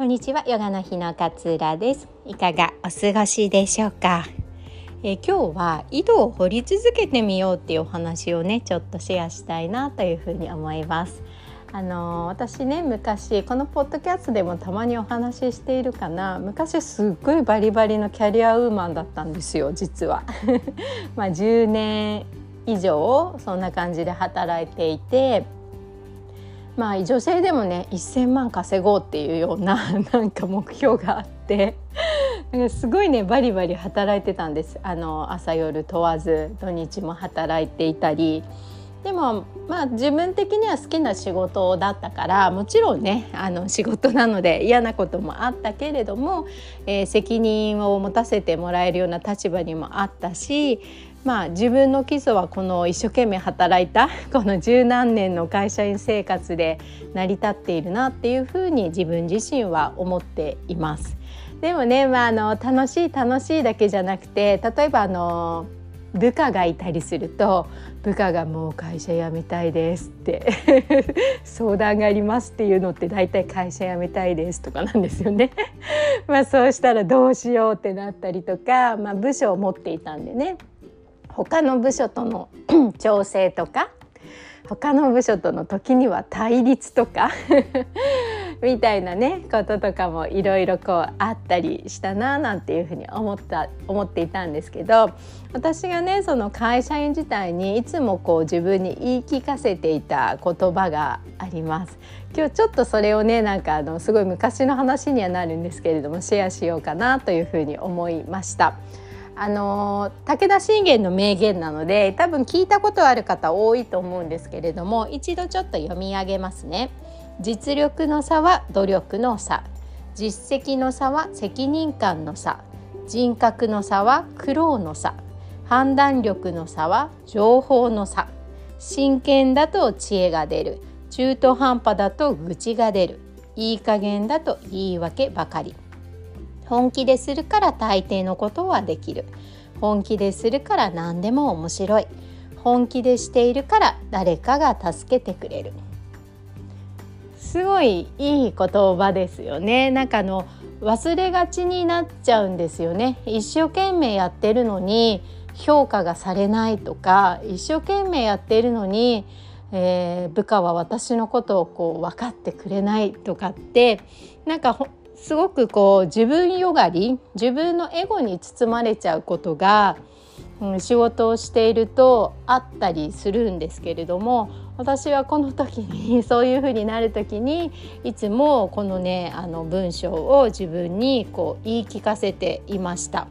こんにちはヨガの日の勝浦です。いかがお過ごしでしょうか、え、今日は井戸を掘り続けてみようっていうお話をねちょっとシェアしたいなというふうに思います。あのー、私ね昔このポッドキャストでもたまにお話ししているかな。昔すっごいバリバリのキャリアウーマンだったんですよ実は。まあ10年以上そんな感じで働いていて。まあ女性でもね1,000万稼ごうっていうような なんか目標があってすごいねバリバリ働いてたんです。あの朝夜問わず土日も働いていたりでもまあ自分的には好きな仕事だったからもちろんねあの仕事なので嫌なこともあったけれども、えー、責任を持たせてもらえるような立場にもあったしまあ、自分の基礎はこの一生懸命働いた この十何年の会社員生活で成り立っているなっていうふうに自分自身は思っています。でもね、まあ、あの楽しい楽しいだけじゃなくて例えばあの部下がいたりすると部下がもう会社辞めたいですって 相談がありますっていうのって大体会社辞めたいですとかなんですよね。まあそうしたらどうしようってなったりとか、まあ、部署を持っていたんでね他の部署との 調整とか他の部署との時には対立とかみたいなねこととかもいろいろこうあったりしたななんていうふうに思った思っていたんですけど私がねその会社員時代にいつもこう自分に言い聞かせていた言葉があります。今日ちょっとそれをねなんかあのすごい昔の話にはなるんですけれどもシェアしようかなというふうに思いました。あの武田信玄の名言なので多分聞いたことある方多いと思うんですけれども一度ちょっと読み上げますね。実力の差は努力の差。実績の差は責任感の差。人格の差は苦労の差。判断力の差は情報の差。真剣だと知恵が出る。中途半端だと愚痴が出る。いい加減だと言い訳ばかり。本気でするから大抵のことはできる。本気でするから何でも面白い。本気でしているから誰かが助けてくれる。すごいいい言葉ですよね。なんかあの忘れがちになっちゃうんですよね。一生懸命やってるのに評価がされないとか一生懸命やっているのに、えー、部下は私のことをこう分かってくれないとかってなんかすごくこう自分よがり自分のエゴに包まれちゃうことが、仕事をしているとあったりするんですけれども私はこの時に そういうふうになる時にいつもこのねあの文章を自分にこう言い聞かせていました。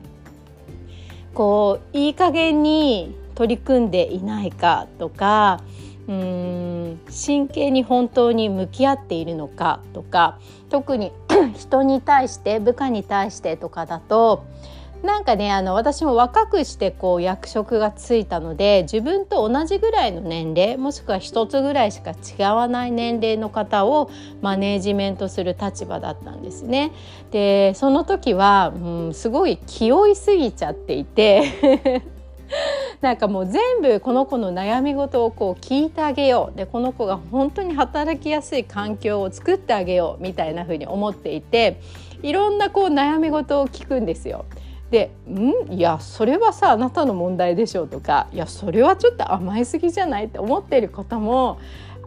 こういい加減に取り組んでいないかとかうーん真剣に本当に向き合っているのかとか特に 人に対して部下に対してとかだとなんかねあの私も若くしてこう役職がついたので自分と同じぐらいの年齢もしくは一つぐらいしか違わない年齢の方をマネージメントする立場だったんですね。でその時は、うん、すごい気負いすぎちゃっていて なんかもう全部この子の悩み事をこう聞いてあげようでこの子が本当に働きやすい環境を作ってあげようみたいな風に思っていていろんなこう悩み事を聞くんですよ。で「ん？いやそれはさあなたの問題でしょ」とか「いやそれはちょっと甘えすぎじゃない?」って思ってることも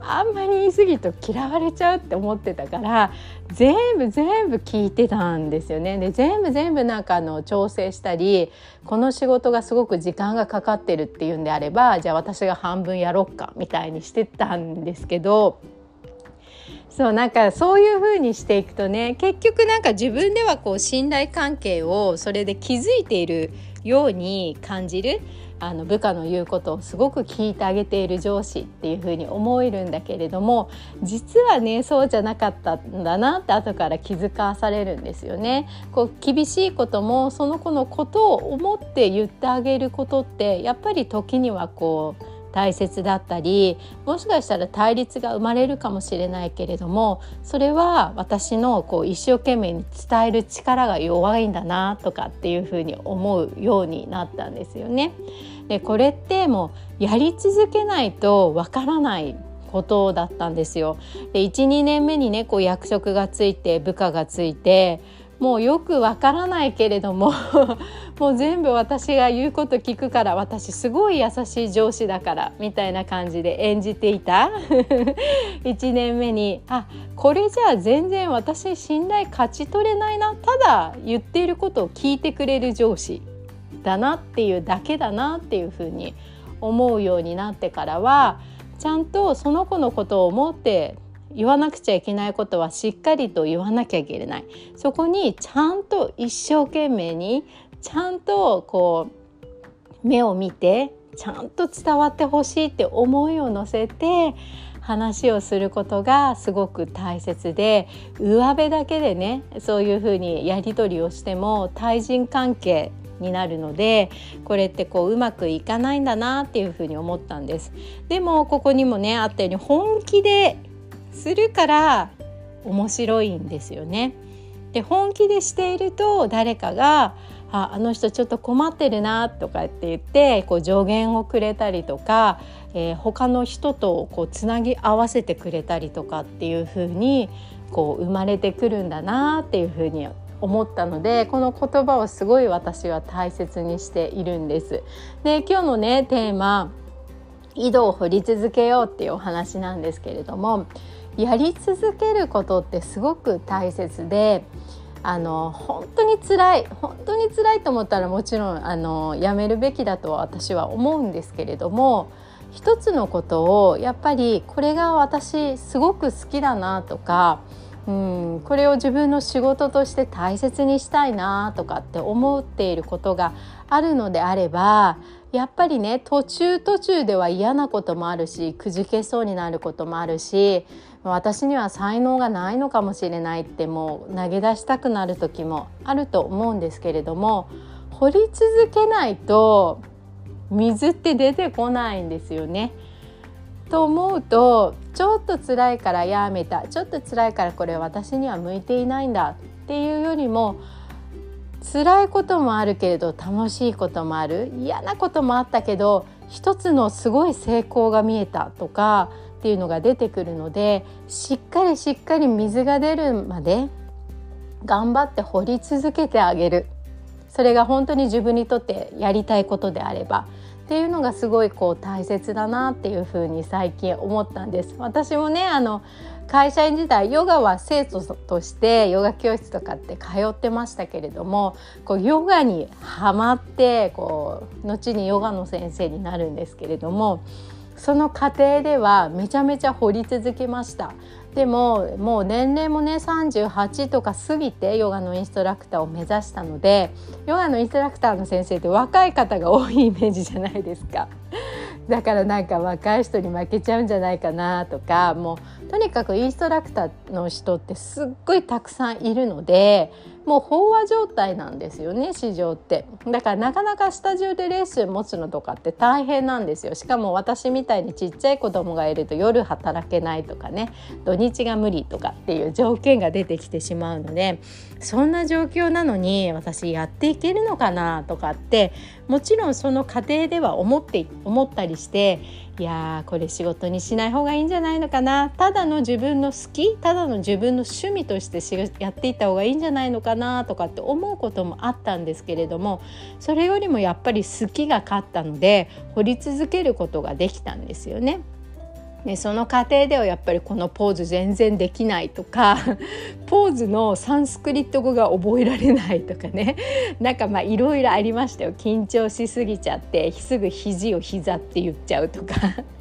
あんまり言い過ぎると嫌われちゃうって思ってたから全部全部聞いてたんですよね。で全部全部なんかあの調整したりこの仕事がすごく時間がかかってるっていうんであればじゃあ私が半分やろっかみたいにしてたんですけど。そうなんかそういう風にしていくとね結局なんか自分ではこう信頼関係をそれで築いているように感じるあの部下の言うことをすごく聞いてあげている上司っていうふうに思えるんだけれども実はねそうじゃなかったんだなって後から気づかされるんですよね。こう厳しいこともその子のことを思って言ってあげることってやっぱり時にはこう大切だったりもしかしたら対立が生まれるかもしれないけれどもそれは私のこう一生懸命に伝える力が弱いんだなとかっていうふうに思うようになったんですよね。でこれってもうやり続けないとわからないことだったんですよ。で12年目にねこう役職がついて部下がついてもうよくわからないけれども もう全部私が言うこと聞くから私すごい優しい上司だからみたいな感じで演じていた。1年目にあこれじゃあ全然私信頼勝ち取れないなただ言っていることを聞いてくれる上司だなっていうだけだなっていうふうに思うようになってからはちゃんとその子のことを思って言わなくちゃいけないことはしっかりと言わなきゃいけない。そこにちゃんと一生懸命にちゃんとこう目を見てちゃんと伝わってほしいって思いを乗せて話をすることがすごく大切で上辺だけでねそういうふうにやり取りをしても対人関係になるのでこれってこううまくいかないんだなっていうふうに思ったんです。でもここにもねあったように本気でするから面白いんですよね。で本気でしていると誰かが「ああの人ちょっと困ってるな」とかって言ってこう助言をくれたりとか、えー、他の人とこうつなぎ合わせてくれたりとかっていう風にこう生まれてくるんだなっていう風に思ったのでこの言葉をすごい私は大切にしているんです。で今日のねテーマ「井戸を掘り続けよう」っていうお話なんですけれどもやり続けることってすごく大切であの本当に辛い本当に辛いと思ったらもちろんあのやめるべきだと私は思うんですけれども一つのことをやっぱりこれが私すごく好きだなとかうんこれを自分の仕事として大切にしたいなとかって思っていることがあるのであればやっぱりね途中途中では嫌なこともあるしくじけそうになることもあるし私には才能がないのかもしれないってもう投げ出したくなる時もあると思うんですけれども掘り続けないと水って出てこないんですよね。と思うとちょっと辛いからやめたちょっと辛いからこれ私には向いていないんだっていうよりも辛いこともあるけれど楽しいこともある嫌なこともあったけど一つのすごい成功が見えたとかっていうのが出てくるのでしっかりしっかり水が出るまで頑張って掘り続けてあげるそれが本当に自分にとってやりたいことであればっていうのがすごいこう大切だなっていうふうに最近思ったんです。私もねあの会社員時代ヨガは生徒としてヨガ教室とかって通ってましたけれどもこうヨガにはまってこう後にヨガの先生になるんですけれどもその過程ではめちゃめちゃ掘り続けましたでももう年齢もね38とか過ぎてヨガのインストラクターを目指したのでヨガのインストラクターの先生って若い方が多いイメージじゃないですか。だからなんか若い人に負けちゃうんじゃないかなとかもうとにかくインストラクターの人ってすっごいたくさんいるのでもう飽和状態なんですよね市場って。だからなかなかスタジオでレッスン持つのとかって大変なんですよ。しかも私みたいにちっちゃい子供がいると夜働けないとかね土日が無理とかっていう条件が出てきてしまうのでそんな状況なのに私やっていけるのかなとかってもちろんその過程では思って思ったりしていやーこれ仕事にしない方がいいんじゃないのかなただの自分の好きただの自分の趣味としてやっていった方がいいんじゃないのかなとかって思うこともあったんですけれどもそれよりもやっぱり好きが勝ったので掘り続けることができたんですよね。ね、その過程ではやっぱりこのポーズ全然できないとか ポーズのサンスクリット語が覚えられないとかね。なんかまあいろいろありましたよ。緊張しすぎちゃってすぐ肘を膝って言っちゃうとか。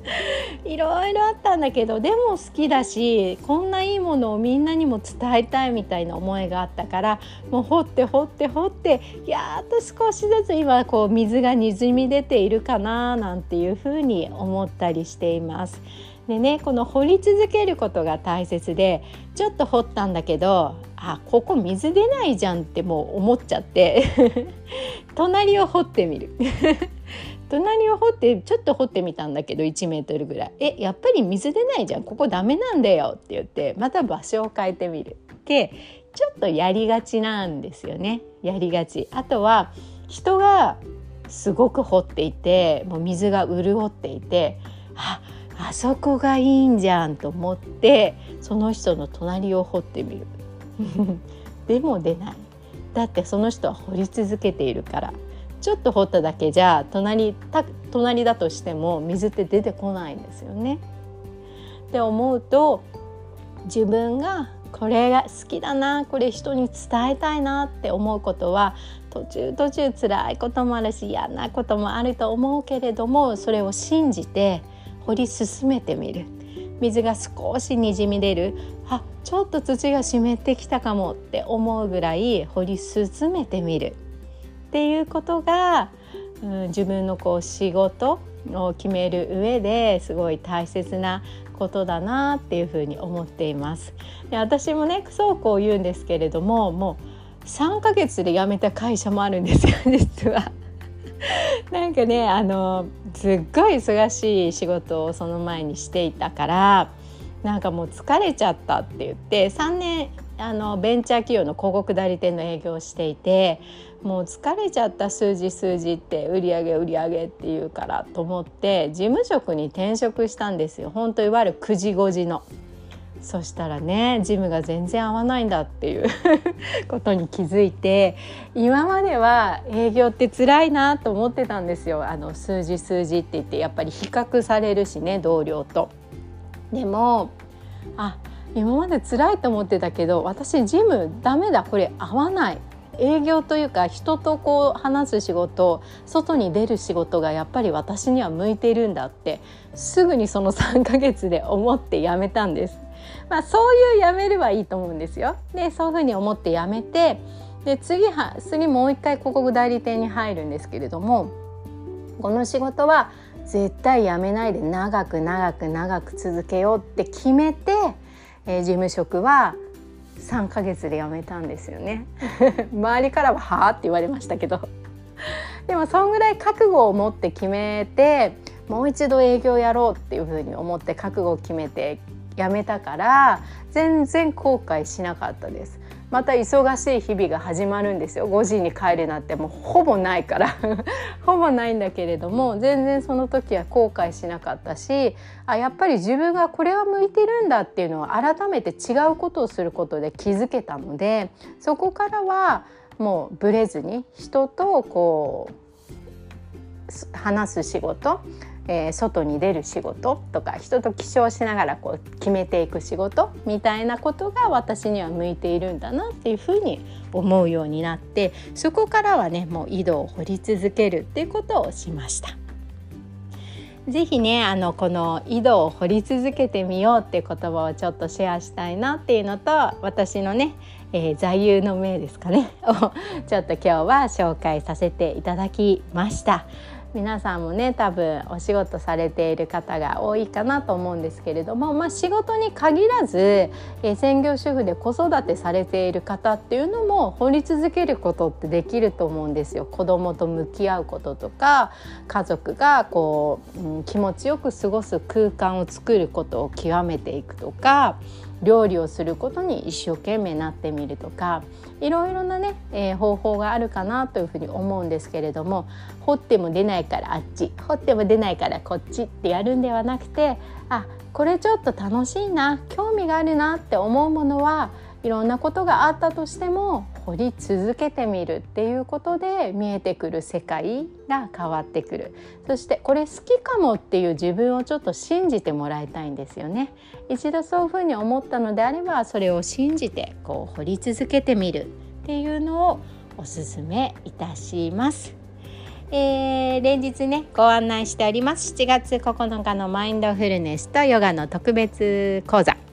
いろいろあったんだけどでも好きだしこんないいものをみんなにも伝えたいみたいな思いがあったからもう掘って掘って掘ってやっと少しずつ今こう水がにじみ出ているかななんていうふうに思ったりしています。でねこの掘り続けることが大切でちょっと掘ったんだけどあここ水出ないじゃんってもう思っちゃって 隣を掘ってみる。隣を掘ってちょっと掘ってみたんだけど1メートルぐらい。えやっぱり水出ないじゃん。ここダメなんだよって言ってまた場所を変えてみる。ってちょっとやりがちなんですよね。やりがち。あとは人がすごく掘っていてもう水が潤っていてああそこがいいんじゃんと思ってその人の隣を掘ってみる。でも出ない。だってその人は掘り続けているから。ちょっと掘っただけじゃ隣た隣だとしても水って出てこないんですよね。って思うと自分がこれが好きだなこれ人に伝えたいなって思うことは途中途中辛いこともあるし嫌なこともあると思うけれどもそれを信じて掘り進めてみる水が少しにじみ出るあちょっと土が湿ってきたかもって思うぐらい掘り進めてみるっていうことが、うん、自分のこう仕事を決める上ですごい大切なことだなっていうふうに思っています。で私もねそうこう言うんですけれどももう3ヶ月で辞めた会社もあるんですよ実は。なんかねあのすっごい忙しい仕事をその前にしていたからなんかもう疲れちゃったって言って3年あのベンチャー企業の広告代理店の営業をしていてもう疲れちゃった数字数字って売り上げ売り上げっていうからと思って事務職に転職したんですよ本当いわゆる9時5時の。そしたらねジムが全然合わないんだっていう ことに気づいて今までは営業って辛いなと思ってたんですよあの数字数字って言ってやっぱり比較されるしね同僚と。でもあ今まで辛いと思ってたけど私ジムダメだこれ合わない営業というか人とこう話す仕事外に出る仕事がやっぱり私には向いているんだってすぐにその3ヶ月で思って辞めたんです。まあ、そういう辞めればいいと思うんですよ。でそういうふうに思って辞めてで次は次もう一回広告代理店に入るんですけれどもこの仕事は絶対辞めないで長く長く長く続けようって決めて、えー、事務職は3ヶ月で辞めたんですよね 周りからは「はあ?」って言われましたけどでもそんぐらい覚悟を持って決めてもう一度営業やろうっていうふうに思って覚悟を決めて辞めたから全然後悔しなかったです。また忙しい日々が始まるんですよ。5時に帰るなんてもうほぼないから。ほぼないんだけれども全然その時は後悔しなかったしあやっぱり自分がこれは向いてるんだっていうのを改めて違うことをすることで気づけたのでそこからはもうブレずに人とこう話す仕事えー、外に出る仕事とか人と起床しながらこう決めていく仕事みたいなことが私には向いているんだなっていうふうに思うようになってそこからはねもう井戸を掘り続けるっていうことをしました。ぜひねあのこの井戸を掘り続けてみようって言葉をちょっとシェアしたいなっていうのと私のね、えー、座右の銘ですかね をちょっと今日は紹介させていただきました。皆さんもね多分お仕事されている方が多いかなと思うんですけれども、まあ、仕事に限らず、えー、専業主婦で子育てされている方っていうのも掘り続けることってできると思うんですよ。子供と向き合うこととか家族がこう、うん、気持ちよく過ごす空間を作ることを極めていくとか料理をすることに一生懸命なってみるとかいろいろなね、えー、方法があるかなというふうに思うんですけれども掘っても出ないからあっち掘っても出ないからこっちってやるんではなくてあこれちょっと楽しいな興味があるなって思うものはいろんなことがあったとしても掘り続けてみるっていうことで見えてくる世界が変わってくる。そしてこれ好きかもっていう自分をちょっと信じてもらいたいんですよね。一度そういうふうに思ったのであればそれを信じてこう掘り続けてみるっていうのをおすすめいたします。えー、連日ねご案内しております。7月9日のマインドフルネスとヨガの特別講座。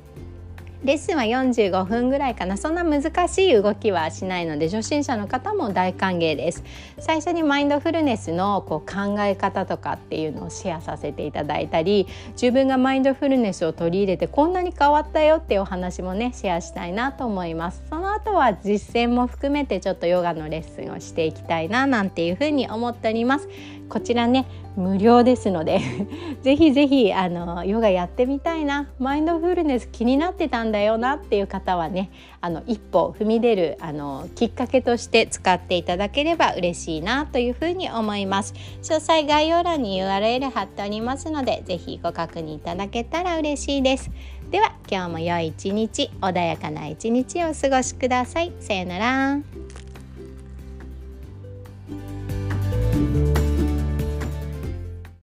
レッスンは45分ぐらいかな。そんな難しい動きはしないので初心者の方も大歓迎です。最初にマインドフルネスのこう考え方とかっていうのをシェアさせていただいたり自分がマインドフルネスを取り入れてこんなに変わったよっていうお話もねシェアしたいなと思います。その後は実践も含めてちょっとヨガのレッスンをしていきたいななんていうふうに思っております。こちらね無料ですので ぜひぜひあのヨガやってみたいなマインドフルネス気になってたんだよなっていう方はねあの一歩踏み出るあのきっかけとして使っていただければ嬉しいなというふうに思います。詳細概要欄に URL 貼っておりますのでぜひご確認いただけたら嬉しいです。では今日も良い一日穏やかな一日をお過ごしください。さよなら。